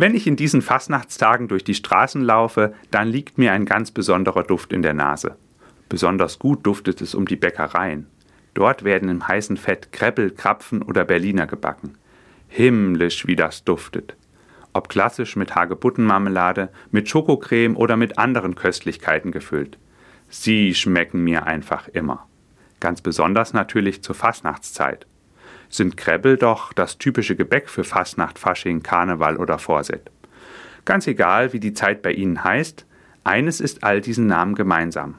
Wenn ich in diesen Fastnachtstagen durch die Straßen laufe, dann liegt mir ein ganz besonderer Duft in der Nase. Besonders gut duftet es um die Bäckereien. Dort werden im heißen Fett Kreppel, Krapfen oder Berliner gebacken. Himmlisch, wie das duftet. Ob klassisch mit Hagebuttenmarmelade, mit Schokocreme oder mit anderen Köstlichkeiten gefüllt. Sie schmecken mir einfach immer. Ganz besonders natürlich zur Fastnachtszeit. Sind Krebbel doch das typische Gebäck für Fastnacht, Fasching, Karneval oder Vorset. Ganz egal, wie die Zeit bei Ihnen heißt, eines ist all diesen Namen gemeinsam.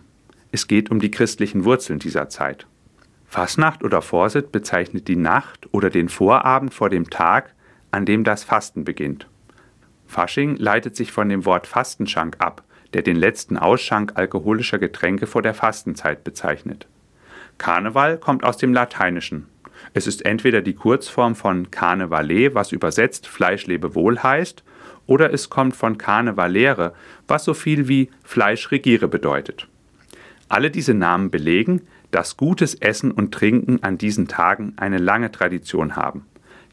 Es geht um die christlichen Wurzeln dieser Zeit. Fastnacht oder Vorsit bezeichnet die Nacht oder den Vorabend vor dem Tag, an dem das Fasten beginnt. Fasching leitet sich von dem Wort Fastenschank ab, der den letzten Ausschank alkoholischer Getränke vor der Fastenzeit bezeichnet. Karneval kommt aus dem Lateinischen. Es ist entweder die Kurzform von Carnevale, was übersetzt Fleisch lebe wohl heißt, oder es kommt von Carnevalere, was so viel wie Fleisch regiere bedeutet. Alle diese Namen belegen, dass gutes Essen und Trinken an diesen Tagen eine lange Tradition haben.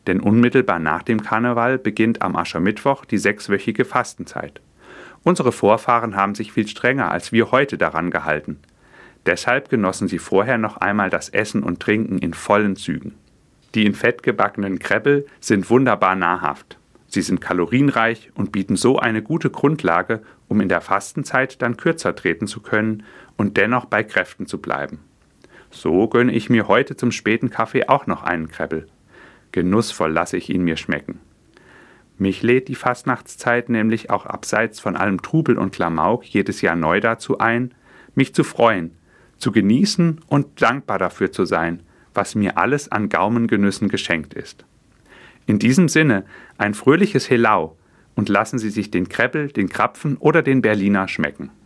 Denn unmittelbar nach dem Karneval beginnt am Aschermittwoch die sechswöchige Fastenzeit. Unsere Vorfahren haben sich viel strenger als wir heute daran gehalten. Deshalb genossen sie vorher noch einmal das Essen und Trinken in vollen Zügen. Die in Fett gebackenen Kreppel sind wunderbar nahrhaft. Sie sind kalorienreich und bieten so eine gute Grundlage, um in der Fastenzeit dann kürzer treten zu können und dennoch bei Kräften zu bleiben. So gönne ich mir heute zum späten Kaffee auch noch einen Kreppel. Genussvoll lasse ich ihn mir schmecken. Mich lädt die Fastnachtszeit nämlich auch abseits von allem Trubel und Klamauk jedes Jahr neu dazu ein, mich zu freuen, zu genießen und dankbar dafür zu sein, was mir alles an Gaumengenüssen geschenkt ist. In diesem Sinne ein fröhliches Helau und lassen Sie sich den Kreppel, den Krapfen oder den Berliner schmecken.